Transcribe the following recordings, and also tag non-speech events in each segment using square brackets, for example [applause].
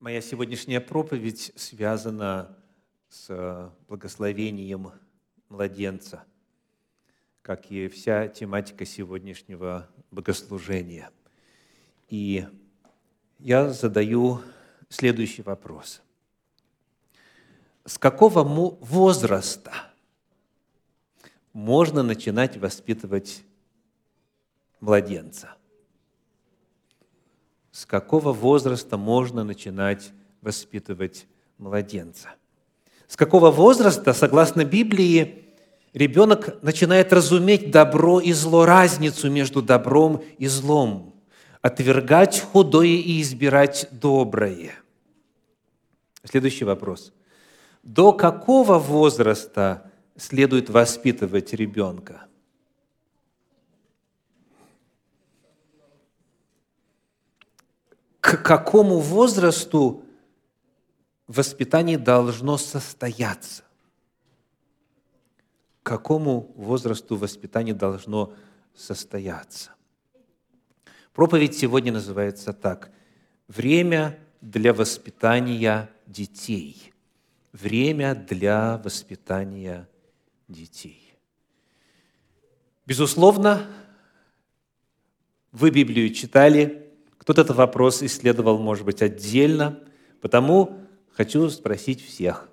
Моя сегодняшняя проповедь связана с благословением младенца, как и вся тематика сегодняшнего богослужения. И я задаю следующий вопрос. С какого возраста можно начинать воспитывать младенца? С какого возраста можно начинать воспитывать младенца. С какого возраста, согласно Библии, ребенок начинает разуметь добро и зло, разницу между добром и злом, отвергать худое и избирать доброе. Следующий вопрос. До какого возраста следует воспитывать ребенка? К какому возрасту воспитание должно состояться? К какому возрасту воспитание должно состояться? Проповедь сегодня называется так. Время для воспитания детей. Время для воспитания детей. Безусловно, вы Библию читали, кто-то этот вопрос исследовал, может быть, отдельно, потому хочу спросить всех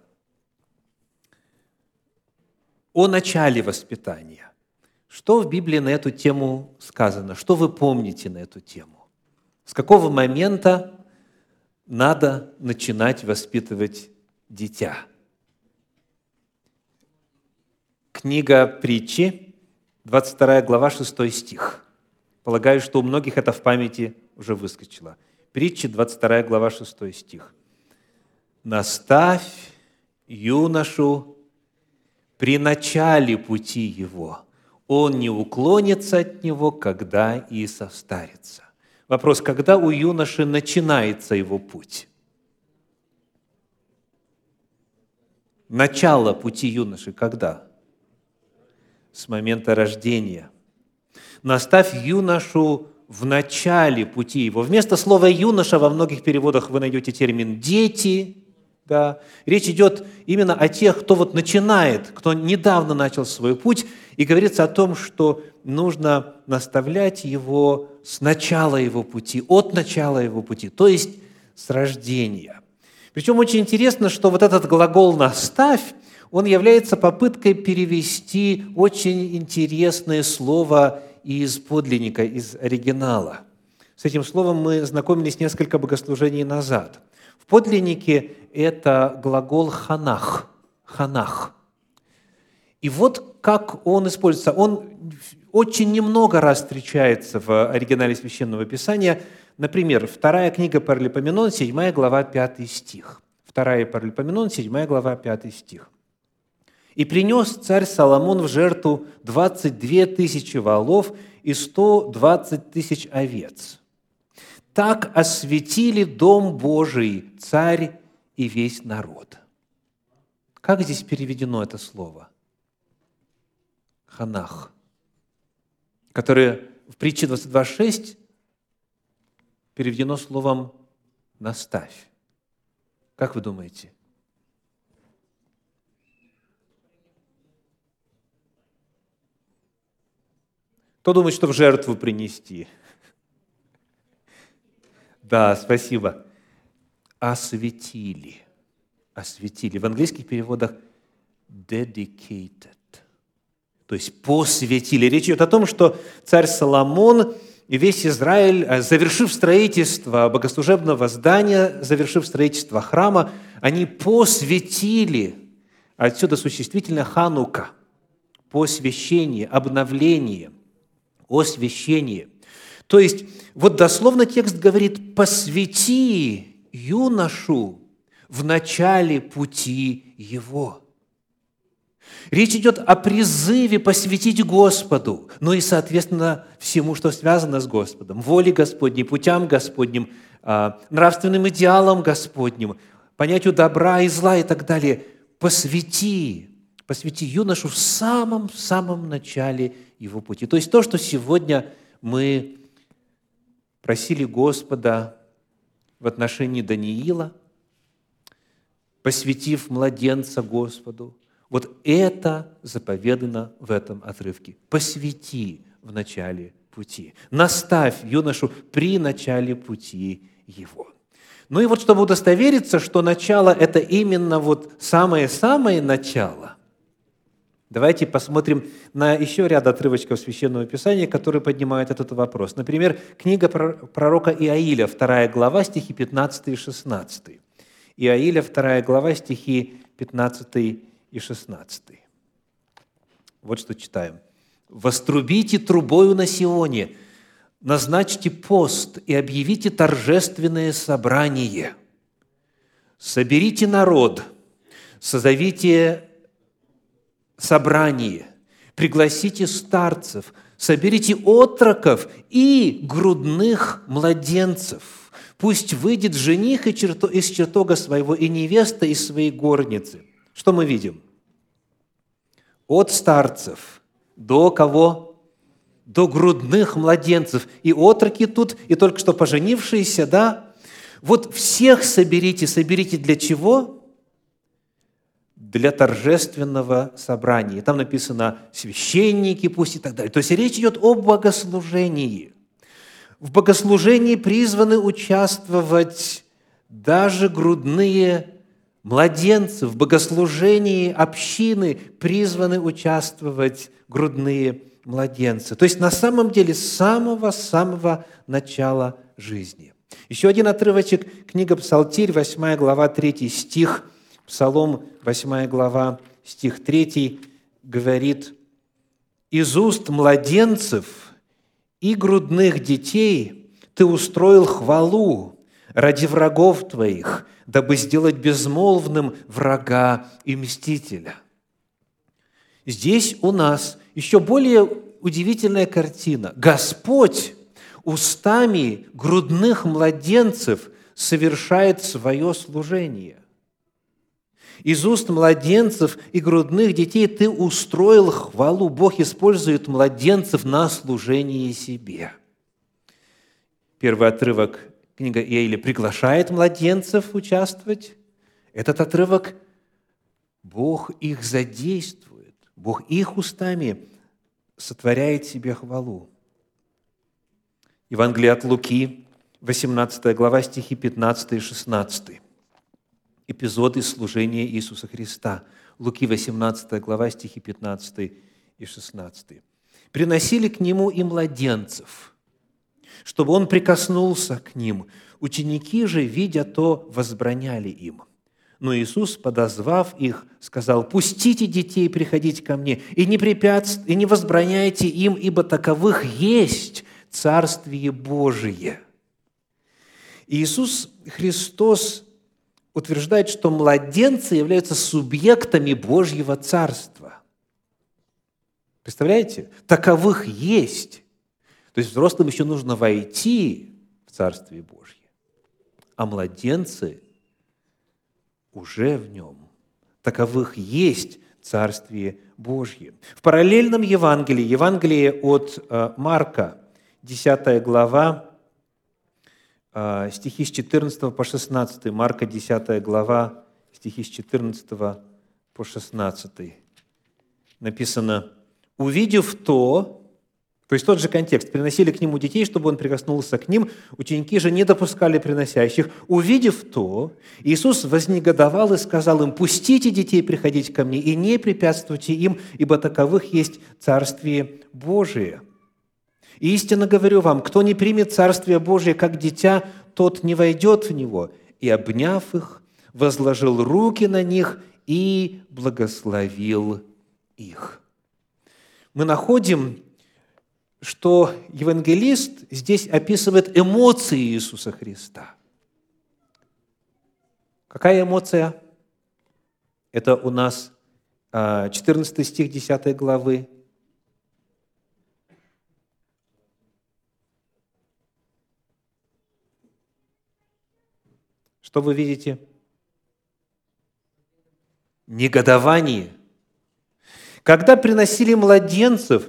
о начале воспитания. Что в Библии на эту тему сказано? Что вы помните на эту тему? С какого момента надо начинать воспитывать дитя? Книга притчи, 22 глава, 6 стих. Полагаю, что у многих это в памяти уже выскочила. Притча, 22 глава, 6 стих. «Наставь юношу при начале пути его, он не уклонится от него, когда и состарится». Вопрос, когда у юноши начинается его путь? Начало пути юноши когда? С момента рождения. Наставь юношу в начале пути его. Вместо слова «юноша» во многих переводах вы найдете термин «дети». Да. Речь идет именно о тех, кто вот начинает, кто недавно начал свой путь, и говорится о том, что нужно наставлять его с начала его пути, от начала его пути, то есть с рождения. Причем очень интересно, что вот этот глагол «наставь», он является попыткой перевести очень интересное слово из подлинника, из оригинала. С этим словом мы знакомились несколько богослужений назад. В подлиннике это глагол «ханах», «ханах». И вот как он используется. Он очень немного раз встречается в оригинале Священного Писания. Например, вторая книга Паралипоменон, 7 глава, 5 стих. Вторая Паралипоменон, 7 глава, 5 стих. И принес царь Соломон в жертву 22 тысячи волов и 120 тысяч овец. Так осветили дом Божий царь и весь народ. Как здесь переведено это слово? Ханах, которое в притче 22.6 переведено словом «наставь». Как вы думаете? Кто думает, что в жертву принести? Да, спасибо. Осветили. Осветили. В английских переводах dedicated. То есть посвятили. Речь идет о том, что царь Соломон и весь Израиль, э, завершив строительство богослужебного здания, завершив строительство храма, они посвятили, отсюда существительное ханука, посвящение, обновление – освящении. То есть, вот дословно текст говорит, посвяти юношу в начале пути его. Речь идет о призыве посвятить Господу, ну и, соответственно, всему, что связано с Господом, воле Господней, путям Господним, а, нравственным идеалам Господним, понятию добра и зла и так далее. Посвяти, посвяти юношу в самом-самом начале его пути. То есть то, что сегодня мы просили Господа в отношении Даниила, посвятив младенца Господу. Вот это заповедано в этом отрывке. Посвяти в начале пути. Наставь юношу при начале пути его. Ну и вот чтобы удостовериться, что начало – это именно вот самое-самое начало, давайте посмотрим на еще ряд отрывочков Священного Писания, которые поднимают этот вопрос. Например, книга пророка Иаиля, 2 глава, стихи 15 и 16. Иаиля, 2 глава, стихи 15 и 16. Вот что читаем. «Вострубите трубою на Сионе, назначьте пост и объявите торжественное собрание. Соберите народ, созовите собрание, пригласите старцев, соберите отроков и грудных младенцев. Пусть выйдет жених из чертога своего и невеста из своей горницы. Что мы видим? От старцев до кого? до грудных младенцев. И отроки тут, и только что поженившиеся, да? Вот всех соберите. Соберите для чего? Для торжественного собрания. Там написано священники пусть и так далее. То есть речь идет о богослужении. В богослужении призваны участвовать даже грудные младенцы. В богослужении общины призваны участвовать грудные младенца. То есть на самом деле с самого-самого начала жизни. Еще один отрывочек, книга Псалтирь, 8 глава, 3 стих, Псалом 8 глава, стих 3 говорит, «Из уст младенцев и грудных детей ты устроил хвалу ради врагов твоих, дабы сделать безмолвным врага и мстителя». Здесь у нас еще более удивительная картина. Господь устами грудных младенцев совершает свое служение. Из уст младенцев и грудных детей ты устроил хвалу. Бог использует младенцев на служение себе. Первый отрывок книга Иеля приглашает младенцев участвовать. Этот отрывок Бог их задействует. Бог их устами сотворяет себе хвалу. Евангелие от Луки, 18 глава, стихи 15 и 16. Эпизоды служения Иисуса Христа. Луки, 18 глава, стихи 15 и 16. «Приносили к Нему и младенцев, чтобы Он прикоснулся к ним. Ученики же, видя то, возбраняли им – но Иисус, подозвав их, сказал, «Пустите детей приходить ко мне, и не, препятств... и не возбраняйте им, ибо таковых есть Царствие Божие». Иисус Христос утверждает, что младенцы являются субъектами Божьего Царства. Представляете? Таковых есть. То есть взрослым еще нужно войти в Царствие Божье, а младенцы уже в нем. Таковых есть Царствие Божье. В параллельном Евангелии, Евангелие от э, Марка, 10 глава, стихи с 14 по 16, Марка 10 глава, стихи с 14 по 16, написано, «Увидев то, то есть тот же контекст. Приносили к нему детей, чтобы он прикоснулся к ним. Ученики же не допускали приносящих. Увидев то, Иисус вознегодовал и сказал им, «Пустите детей приходить ко мне и не препятствуйте им, ибо таковых есть Царствие Божие». Истинно говорю вам, кто не примет Царствие Божие как дитя, тот не войдет в него. И, обняв их, возложил руки на них и благословил их. Мы находим что евангелист здесь описывает эмоции Иисуса Христа. Какая эмоция? Это у нас 14 а, стих 10 главы. Что вы видите? Негодование. Когда приносили младенцев,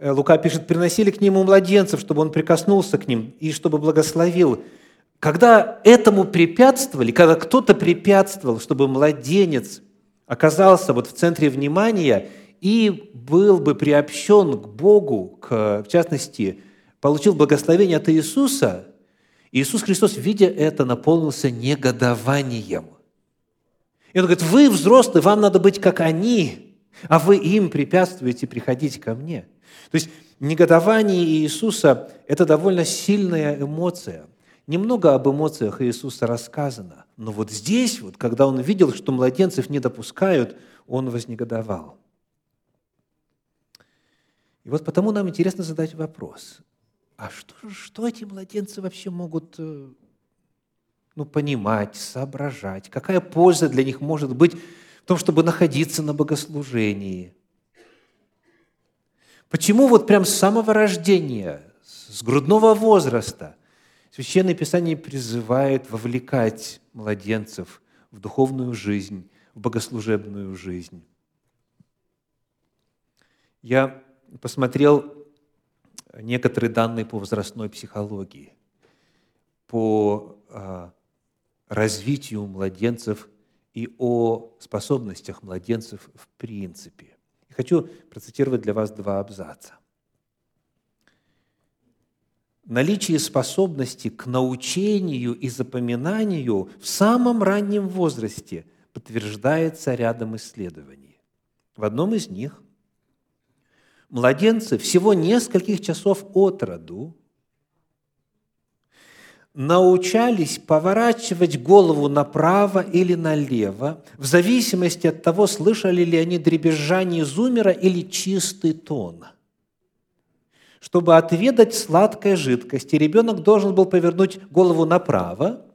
Э, Лука пишет, приносили к нему младенцев, чтобы он прикоснулся к ним и чтобы благословил. когда этому препятствовали, когда кто-то препятствовал, чтобы младенец оказался вот в центре внимания и был бы приобщен к Богу, к, в частности, получил благословение от Иисуса, Иисус Христос, видя это, наполнился негодованием. И он говорит, вы взрослые, вам надо быть как они, а вы им препятствуете приходить ко мне. То есть негодование Иисуса – это довольно сильная эмоция. Немного об эмоциях Иисуса рассказано, но вот здесь, вот, когда он видел, что младенцев не допускают, он вознегодовал. И вот потому нам интересно задать вопрос, а что, что эти младенцы вообще могут э, ну, понимать, соображать? Какая польза для них может быть в том, чтобы находиться на богослужении? Почему вот прям с самого рождения, с грудного возраста Священное Писание призывает вовлекать младенцев в духовную жизнь, в богослужебную жизнь. Я посмотрел некоторые данные по возрастной психологии, по а, развитию младенцев и о способностях младенцев в принципе. И хочу процитировать для вас два абзаца. Наличие способности к научению и запоминанию в самом раннем возрасте подтверждается рядом исследований. В одном из них младенцы всего нескольких часов от роду научались поворачивать голову направо или налево, в зависимости от того, слышали ли они дребезжание зумера или чистый тон. Чтобы отведать сладкой жидкости, ребенок должен был повернуть голову направо,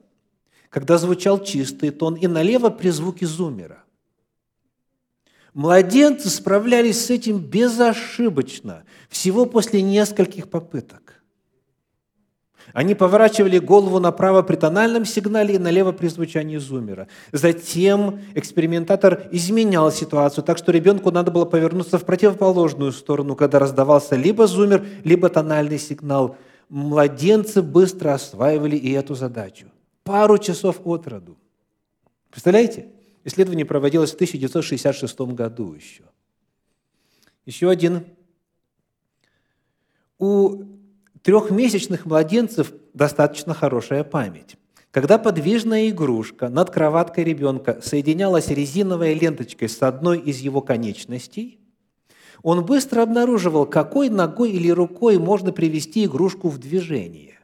когда звучал чистый тон, и налево при звуке зумера. Младенцы справлялись с этим безошибочно, всего после нескольких попыток. Они поворачивали голову направо при тональном сигнале и налево при звучании зумера. Затем экспериментатор изменял ситуацию, так что ребенку надо было повернуться в противоположную сторону, когда раздавался либо зумер, либо тональный сигнал. Младенцы быстро осваивали и эту задачу. Пару часов от роду. Представляете? Исследование проводилось в 1966 году еще. Еще один. У трехмесячных младенцев достаточно хорошая память. Когда подвижная игрушка над кроваткой ребенка соединялась резиновой ленточкой с одной из его конечностей, он быстро обнаруживал, какой ногой или рукой можно привести игрушку в движение.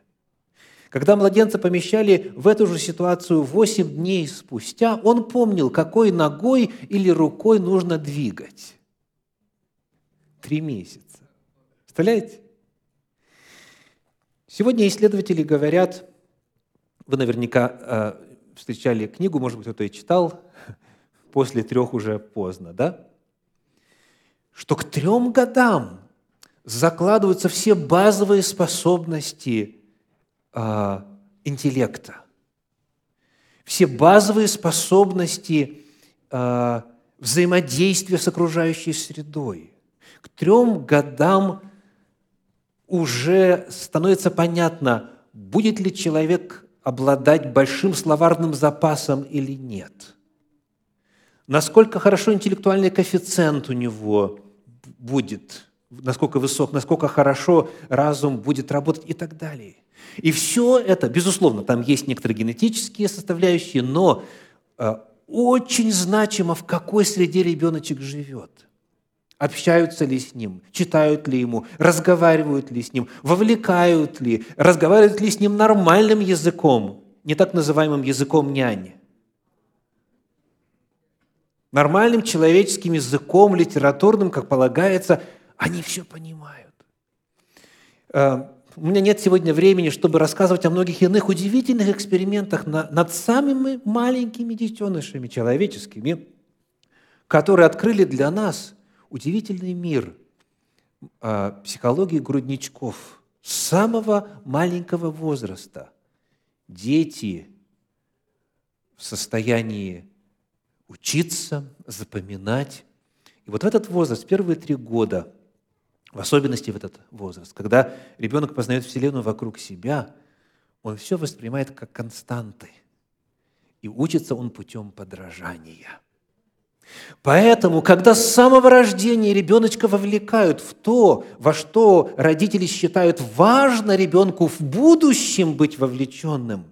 Когда младенца помещали в эту же ситуацию 8 дней спустя, он помнил, какой ногой или рукой нужно двигать. Три месяца. Представляете? Сегодня исследователи говорят, вы наверняка э, встречали книгу, может быть, кто-то и читал, [laughs] после трех уже поздно, да? Что к трем годам закладываются все базовые способности э, интеллекта, все базовые способности э, взаимодействия с окружающей средой. К трем годам уже становится понятно, будет ли человек обладать большим словарным запасом или нет. Насколько хорошо интеллектуальный коэффициент у него будет, насколько высок, насколько хорошо разум будет работать и так далее. И все это, безусловно, там есть некоторые генетические составляющие, но э, очень значимо, в какой среде ребеночек живет. Общаются ли с ним, читают ли ему, разговаривают ли с ним, вовлекают ли, разговаривают ли с ним нормальным языком, не так называемым языком няни. Нормальным человеческим языком, литературным, как полагается, они все понимают. Э, у меня нет сегодня времени, чтобы рассказывать о многих иных удивительных экспериментах над самыми маленькими детенышами человеческими, которые открыли для нас удивительный мир а, психологии грудничков с самого маленького возраста. Дети в состоянии учиться, запоминать. И вот в этот возраст, первые три года – в особенности в этот возраст, когда ребенок познает Вселенную вокруг себя, он все воспринимает как константы. И учится он путем подражания. Поэтому, когда с самого рождения ребеночка вовлекают в то, во что родители считают важно ребенку в будущем быть вовлеченным,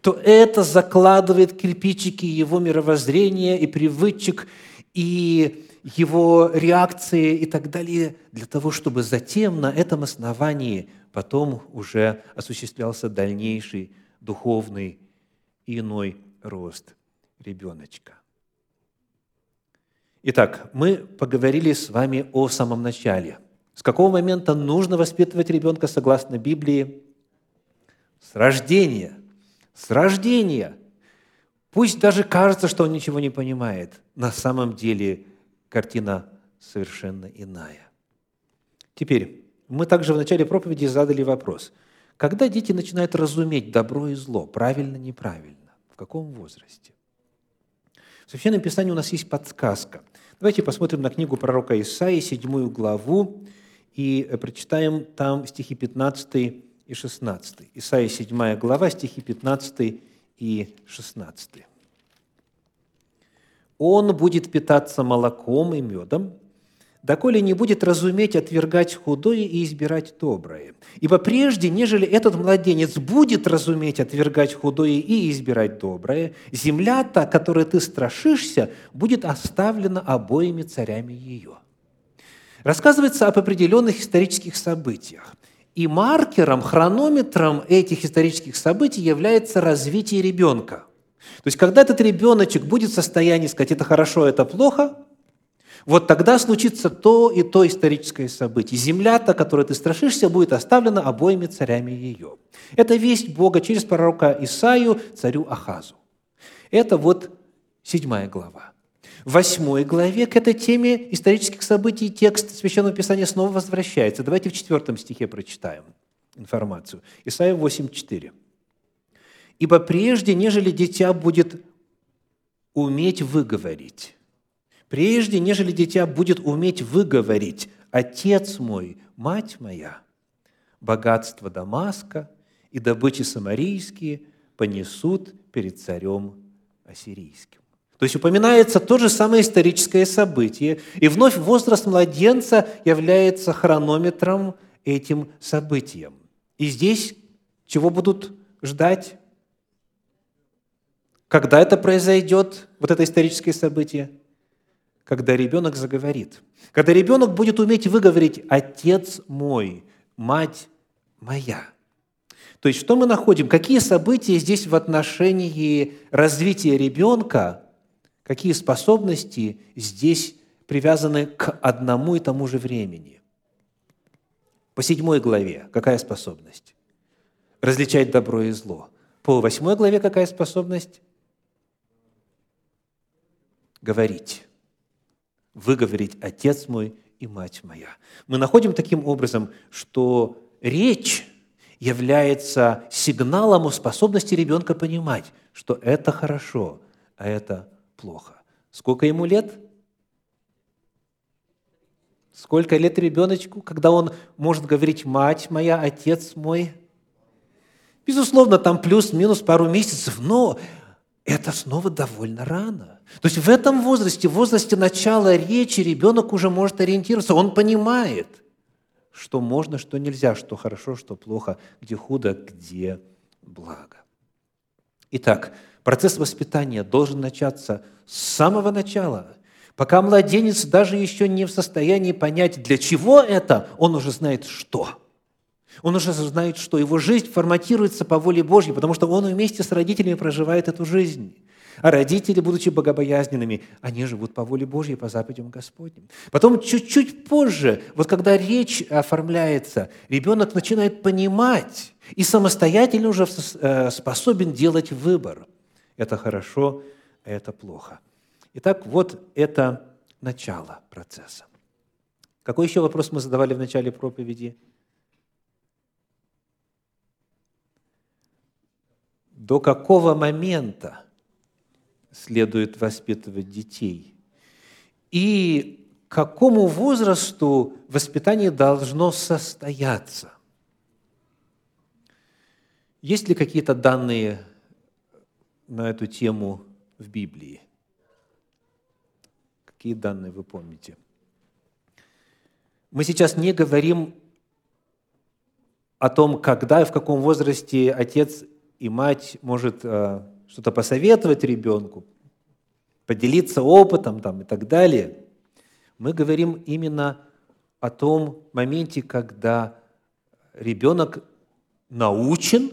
то это закладывает кирпичики его мировоззрения и привычек, и его реакции и так далее, для того, чтобы затем на этом основании потом уже осуществлялся дальнейший духовный и иной рост ребеночка. Итак, мы поговорили с вами о самом начале. С какого момента нужно воспитывать ребенка согласно Библии? С рождения. С рождения. Пусть даже кажется, что он ничего не понимает. На самом деле картина совершенно иная. Теперь, мы также в начале проповеди задали вопрос. Когда дети начинают разуметь добро и зло, правильно, неправильно? В каком возрасте? В Священном Писании у нас есть подсказка. Давайте посмотрим на книгу пророка Исаии, седьмую главу, и э, прочитаем там стихи 15 и 16. Исаия, 7 глава, стихи 15 и 16. «Он будет питаться молоком и медом, доколе не будет разуметь отвергать худое и избирать доброе. Ибо прежде, нежели этот младенец будет разуметь отвергать худое и избирать доброе, земля та, которой ты страшишься, будет оставлена обоими царями ее». Рассказывается об определенных исторических событиях. И маркером, хронометром этих исторических событий является развитие ребенка. То есть, когда этот ребеночек будет в состоянии сказать, это хорошо, это плохо, вот тогда случится то и то историческое событие. Земля-то, которой ты страшишься, будет оставлена обоими царями ее. Это весть Бога через пророка Исаию царю Ахазу. Это вот седьмая глава. В восьмой главе к этой теме исторических событий текст Священного Писания снова возвращается. Давайте в четвертом стихе прочитаем информацию. Исаия 8:4. «Ибо прежде, нежели дитя будет уметь выговорить, Прежде, нежели дитя будет уметь выговорить «Отец мой, мать моя», богатство Дамаска и добычи самарийские понесут перед царем ассирийским. То есть упоминается то же самое историческое событие, и вновь возраст младенца является хронометром этим событием. И здесь чего будут ждать? Когда это произойдет, вот это историческое событие? когда ребенок заговорит. Когда ребенок будет уметь выговорить «Отец мой», «Мать моя». То есть что мы находим? Какие события здесь в отношении развития ребенка, какие способности здесь привязаны к одному и тому же времени? По седьмой главе какая способность? Различать добро и зло. По восьмой главе какая способность? Говорить выговорить «Отец мой» и «Мать моя». Мы находим таким образом, что речь является сигналом о способности ребенка понимать, что это хорошо, а это плохо. Сколько ему лет? Сколько лет ребеночку, когда он может говорить «мать моя», «отец мой»? Безусловно, там плюс-минус пару месяцев, но это снова довольно рано. То есть в этом возрасте, в возрасте начала речи, ребенок уже может ориентироваться, он понимает, что можно, что нельзя, что хорошо, что плохо, где худо, где благо. Итак, процесс воспитания должен начаться с самого начала. Пока младенец даже еще не в состоянии понять, для чего это, он уже знает, что – он уже знает, что его жизнь форматируется по воле Божьей, потому что он вместе с родителями проживает эту жизнь. А родители, будучи богобоязненными, они живут по воле Божьей, по заповедям Господним. Потом чуть-чуть позже, вот когда речь оформляется, ребенок начинает понимать и самостоятельно уже э, способен делать выбор. Это хорошо, а это плохо. Итак, вот это начало процесса. Какой еще вопрос мы задавали в начале проповеди? До какого момента следует воспитывать детей и к какому возрасту воспитание должно состояться. Есть ли какие-то данные на эту тему в Библии? Какие данные вы помните? Мы сейчас не говорим о том, когда и в каком возрасте отец и мать может э, что-то посоветовать ребенку, поделиться опытом там, и так далее. Мы говорим именно о том моменте, когда ребенок научен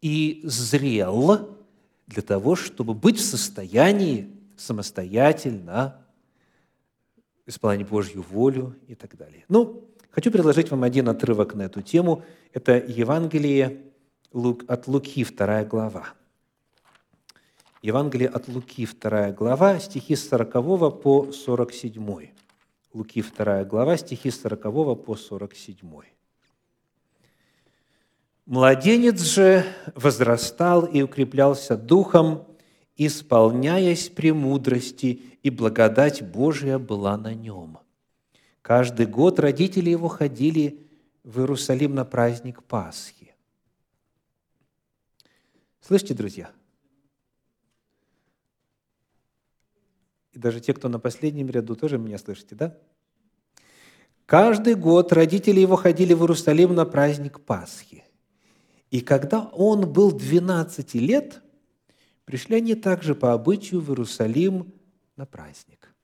и зрел для того, чтобы быть в состоянии самостоятельно исполнять Божью волю и так далее. Ну, хочу предложить вам один отрывок на эту тему. Это Евангелие от Луки, 2 глава. Евангелие от Луки, 2 глава, стихи с 40 по 47. Луки, 2 глава, стихи с 40 по 47. Младенец же возрастал и укреплялся духом, исполняясь премудрости, и благодать Божия была на нем. Каждый год родители его ходили в Иерусалим на праздник Пасхи. Слышите, друзья? И даже те, кто на последнем ряду, тоже меня слышите, да? Каждый год родители его ходили в Иерусалим на праздник Пасхи. И когда он был 12 лет, пришли они также по обычаю в Иерусалим на праздник.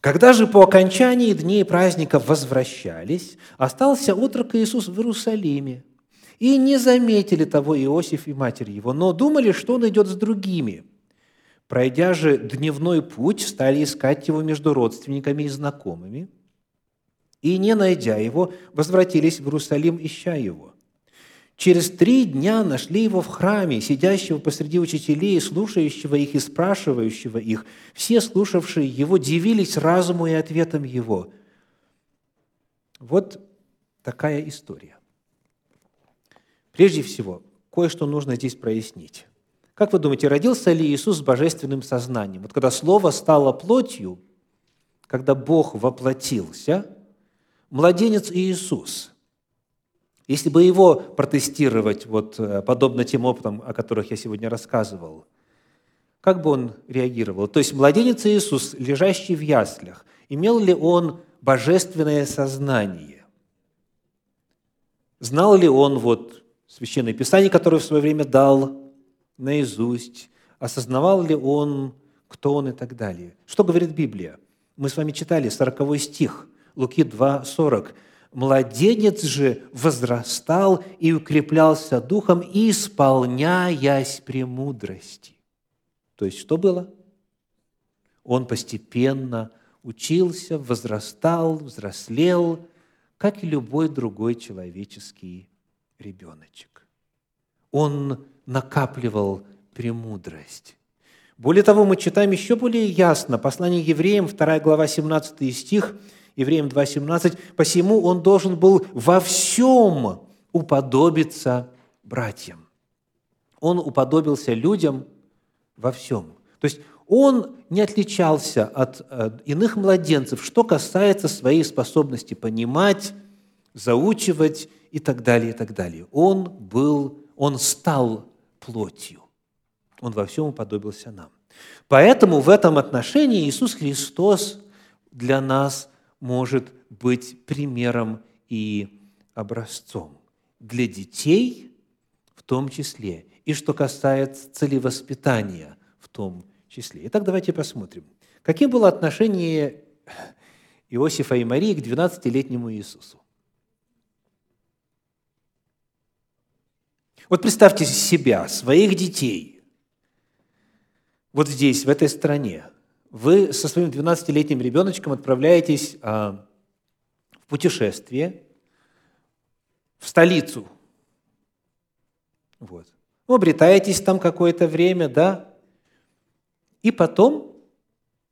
Когда же по окончании дней праздника возвращались, остался отрок Иисус в Иерусалиме. И не заметили того Иосиф и матерь его, но думали, что он идет с другими. Пройдя же дневной путь, стали искать его между родственниками и знакомыми. И, не найдя его, возвратились в Иерусалим, ища его. Через три дня нашли его в храме, сидящего посреди учителей, слушающего их и спрашивающего их. Все, слушавшие его, дивились разуму и ответам его. Вот такая история. Прежде всего, кое-что нужно здесь прояснить. Как вы думаете, родился ли Иисус с божественным сознанием? Вот когда Слово стало плотью, когда Бог воплотился, младенец Иисус – если бы его протестировать, вот, э, подобно тем опытам, о которых я сегодня рассказывал, как бы он реагировал? То есть младенец Иисус, лежащий в яслях, имел ли он божественное сознание? Знал ли он вот Священное Писание, которое в свое время дал наизусть? Осознавал ли он, кто он и так далее? Что говорит Библия? Мы с вами читали 40 стих, Луки 2, 40. Младенец же возрастал и укреплялся духом, исполняясь премудрости. То есть что было? Он постепенно учился, возрастал, взрослел, как и любой другой человеческий ребеночек. Он накапливал премудрость. Более того, мы читаем еще более ясно послание евреям, 2 глава, 17 стих – Евреям 2.17, «Посему он должен был во всем уподобиться братьям». Он уподобился людям во всем. То есть он не отличался от э, иных младенцев, что касается своей способности понимать, заучивать и так далее, и так далее. Он был, он стал плотью. Он во всем уподобился нам. Поэтому в этом отношении Иисус Христос для нас может быть примером и образцом для детей в том числе, и что касается целевоспитания в том числе. Итак, давайте посмотрим, каким было отношение Иосифа и Марии к 12-летнему Иисусу. Вот представьте себя, своих детей, вот здесь, в этой стране – вы со своим 12-летним ребеночком отправляетесь а, в путешествие в столицу. Вот. Вы обретаетесь там какое-то время, да, и потом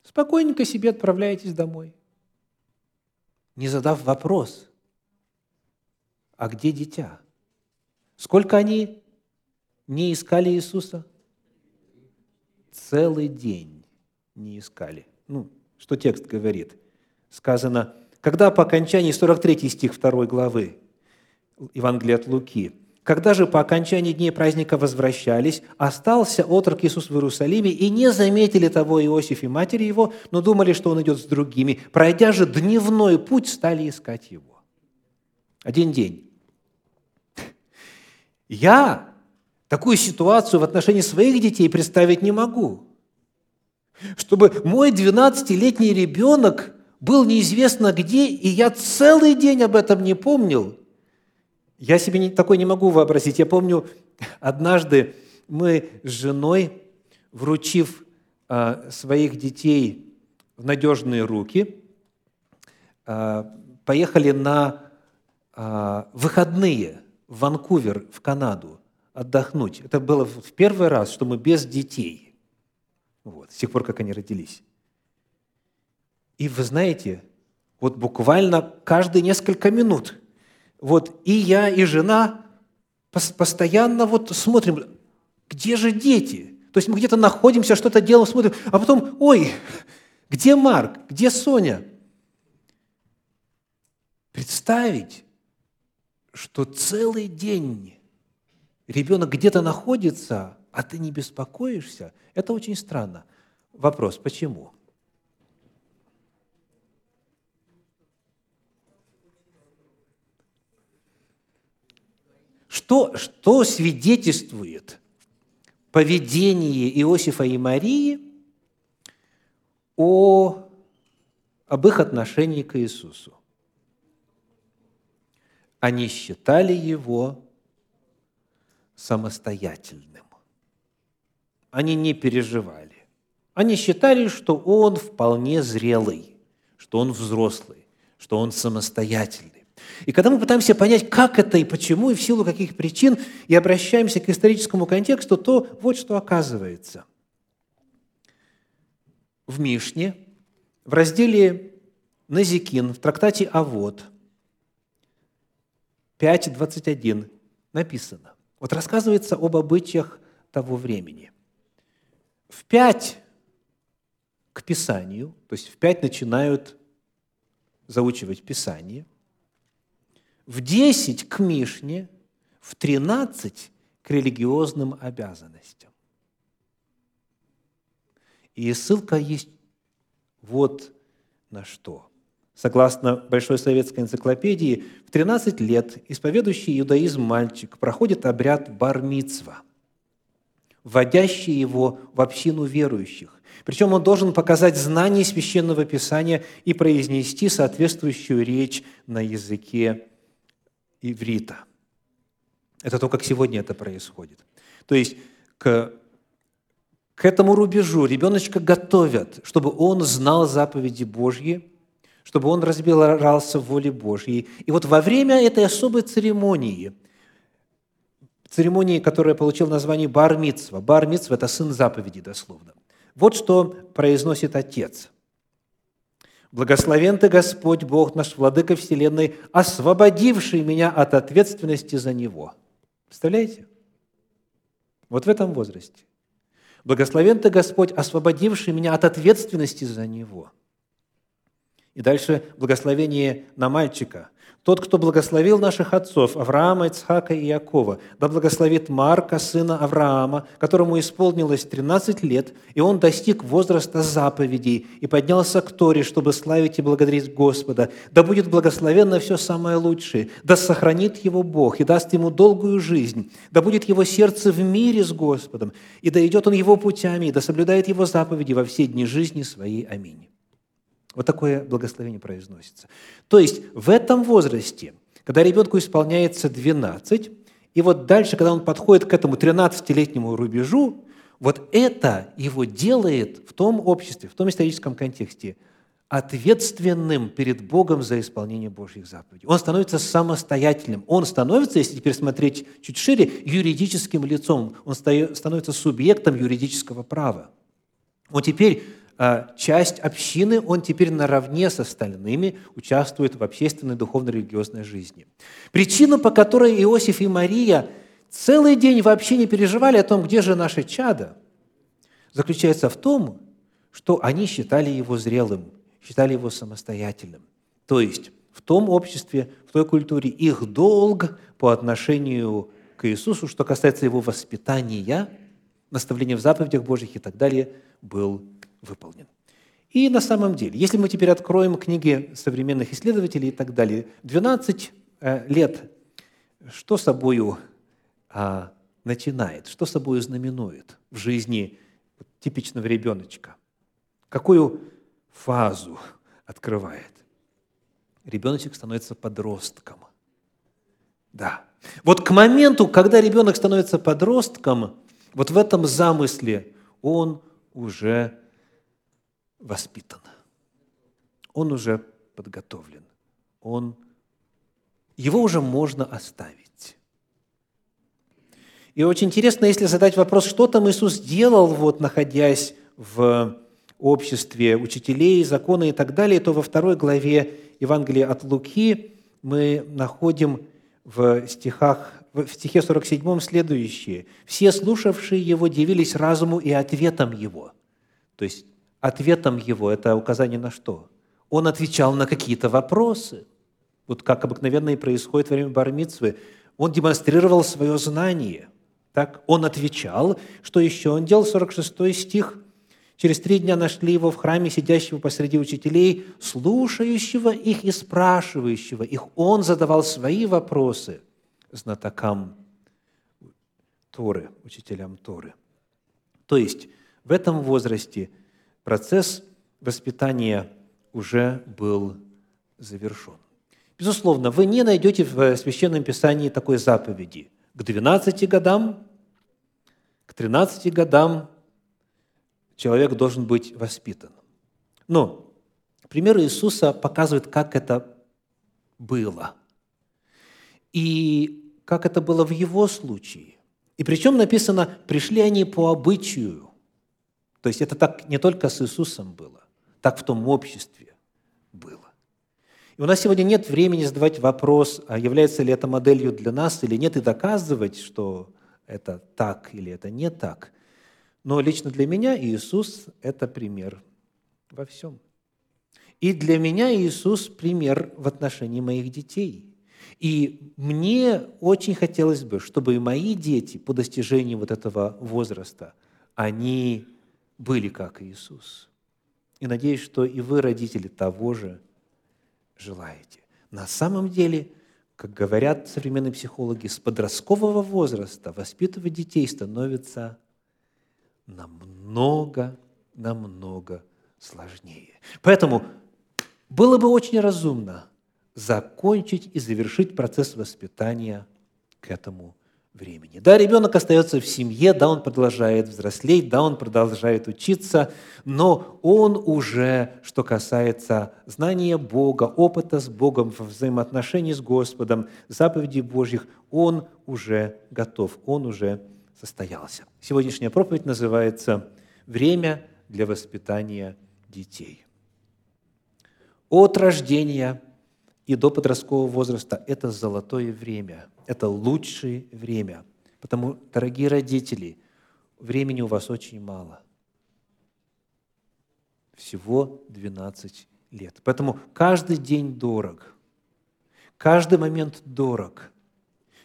спокойненько себе отправляетесь домой, не задав вопрос, а где дитя? Сколько они не искали Иисуса? Целый день не искали. Ну, что текст говорит? Сказано, когда по окончании 43 стих 2 главы Евангелия от Луки, Когда же по окончании дней праздника возвращались, остался отрок Иисус в Иерусалиме, и не заметили того Иосиф и матери его, но думали, что он идет с другими. Пройдя же дневной путь, стали искать его. Один день. Я такую ситуацию в отношении своих детей представить не могу. Чтобы мой 12-летний ребенок был неизвестно где, и я целый день об этом не помнил – я себе не, такой не могу вообразить. Я помню, однажды мы с женой, вручив а, своих детей в надежные руки, а, поехали на а, выходные в Ванкувер, в Канаду, отдохнуть. Это было в первый раз, что мы без детей, вот, с тех пор, как они родились. И вы знаете, вот буквально каждые несколько минут – вот и я, и жена постоянно вот смотрим, где же дети? То есть мы где-то находимся, что-то делаем, смотрим, а потом, ой, где Марк, где Соня? Представить, что целый день ребенок где-то находится, а ты не беспокоишься, это очень странно. Вопрос, почему? Что, что свидетельствует поведение Иосифа и Марии о, об их отношении к Иисусу? Они считали его самостоятельным. Они не переживали. Они считали, что он вполне зрелый, что он взрослый, что он самостоятельный. И когда мы пытаемся понять, как это и почему, и в силу каких причин, и обращаемся к историческому контексту, то вот что оказывается. В Мишне, в разделе Назикин, в трактате Авод, 5.21 написано. Вот рассказывается об обычаях того времени. В пять к Писанию, то есть в пять начинают заучивать Писание – в 10 к Мишне, в 13 к религиозным обязанностям. И ссылка есть вот на что. Согласно Большой советской энциклопедии, в 13 лет исповедующий иудаизм мальчик проходит обряд бармицва, вводящий его в общину верующих. Причем он должен показать знание священного писания и произнести соответствующую речь на языке иврита. Это то, как сегодня это происходит. То есть к, к этому рубежу ребеночка готовят, чтобы он знал заповеди Божьи, чтобы он разбирался в воле Божьей. И вот во время этой особой церемонии, церемонии, которая получила название Бар-Митсва, Бар-Митсва – это сын заповеди дословно. Вот что произносит отец – Благословен Ты, Господь, Бог наш, Владыка Вселенной, освободивший меня от ответственности за Него. Представляете? Вот в этом возрасте. Благословен Ты, Господь, освободивший меня от ответственности за Него. И дальше благословение на мальчика – тот, кто благословил наших отцов, Авраама, Ицхака и Иакова, да благословит Марка, сына Авраама, которому исполнилось 13 лет, и он достиг возраста заповедей и поднялся к Торе, чтобы славить и благодарить Господа. Да будет благословенно все самое лучшее, да сохранит его Бог и даст ему долгую жизнь, да будет его сердце в мире с Господом, и да идет он его путями, и да соблюдает его заповеди во все дни жизни своей. Аминь. Вот такое благословение произносится. То есть в этом возрасте, когда ребенку исполняется 12, и вот дальше, когда он подходит к этому 13-летнему рубежу, вот это его делает в том обществе, в том историческом контексте ответственным перед Богом за исполнение Божьих заповедей. Он становится самостоятельным. Он становится, если теперь смотреть чуть шире, юридическим лицом. Он становится субъектом юридического права. Он теперь часть общины, он теперь наравне с остальными участвует в общественной духовно-религиозной жизни. Причина, по которой Иосиф и Мария целый день вообще не переживали о том, где же наше чадо, заключается в том, что они считали его зрелым, считали его самостоятельным. То есть в том обществе, в той культуре их долг по отношению к к Иисусу, что касается его воспитания, наставления в заповедях Божьих и так далее, был выполнен. И на самом деле, если мы теперь откроем книги современных исследователей и так далее, 12 э, лет, что собою а, начинает, что собою знаменует в жизни типичного ребеночка? Какую фазу открывает? Ребеночек становится подростком. Да. Вот к моменту, когда ребенок становится подростком, вот в этом замысле он уже воспитан. Он уже подготовлен. Он, его уже можно оставить. И очень интересно, если задать вопрос, что там Иисус делал, вот, находясь в обществе учителей, закона и так далее, то во второй главе Евангелия от Луки мы находим в стихах в стихе 47 следующее. «Все слушавшие его дивились разуму и ответом его». То есть ответом его – это указание на что? Он отвечал на какие-то вопросы. Вот как обыкновенно и происходит во время бармитсвы. Он демонстрировал свое знание. Так, он отвечал. Что еще он делал? 46 стих. Через три дня нашли его в храме, сидящего посреди учителей, слушающего их и спрашивающего их. Он задавал свои вопросы – знатокам Торы, учителям Торы. То есть в этом возрасте процесс воспитания уже был завершен. Безусловно, вы не найдете в Священном Писании такой заповеди. К 12 годам, к 13 годам человек должен быть воспитан. Но пример Иисуса показывает, как это было. И как это было в его случае. И причем написано, пришли они по обычаю. То есть это так не только с Иисусом было, так в том обществе было. И у нас сегодня нет времени задавать вопрос, а является ли это моделью для нас или нет, и доказывать, что это так или это не так. Но лично для меня Иисус – это пример во всем. И для меня Иисус – пример в отношении моих детей – и мне очень хотелось бы, чтобы и мои дети по достижении вот этого возраста, они были как Иисус. И надеюсь, что и вы, родители, того же желаете. На самом деле, как говорят современные психологи, с подросткового возраста воспитывать детей становится намного, намного сложнее. Поэтому было бы очень разумно – закончить и завершить процесс воспитания к этому времени. Да, ребенок остается в семье, да, он продолжает взрослеть, да, он продолжает учиться, но он уже, что касается знания Бога, опыта с Богом, взаимоотношений с Господом, заповедей Божьих, он уже готов, он уже состоялся. Сегодняшняя проповедь называется «Время для воспитания детей». От рождения – и до подросткового возраста – это золотое время, это лучшее время. Потому, дорогие родители, времени у вас очень мало. Всего 12 лет. Поэтому каждый день дорог, каждый момент дорог,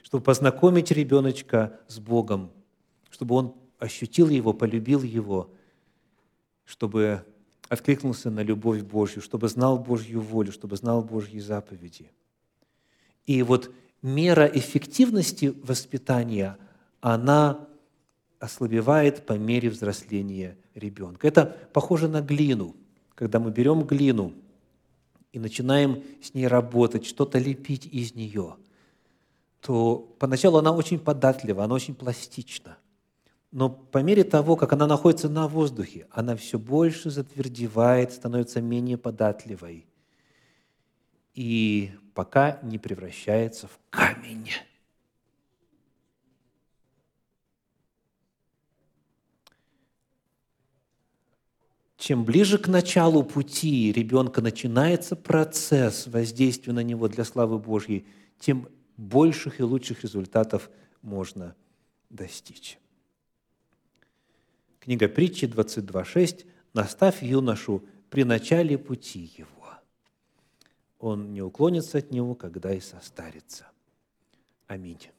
чтобы познакомить ребеночка с Богом, чтобы он ощутил Его, полюбил Его, чтобы откликнулся на любовь Божью, чтобы знал Божью волю, чтобы знал Божьи заповеди. И вот мера эффективности воспитания, она ослабевает по мере взросления ребенка. Это похоже на глину. Когда мы берем глину и начинаем с ней работать, что-то лепить из нее, то поначалу она очень податлива, она очень пластична – но по мере того, как она находится на воздухе, она все больше затвердевает, становится менее податливой. И пока не превращается в камень. Чем ближе к началу пути ребенка начинается процесс воздействия на него для славы Божьей, тем больших и лучших результатов можно достичь. Книга притчи 22.6 «Наставь юношу при начале пути его. Он не уклонится от него, когда и состарится». Аминь.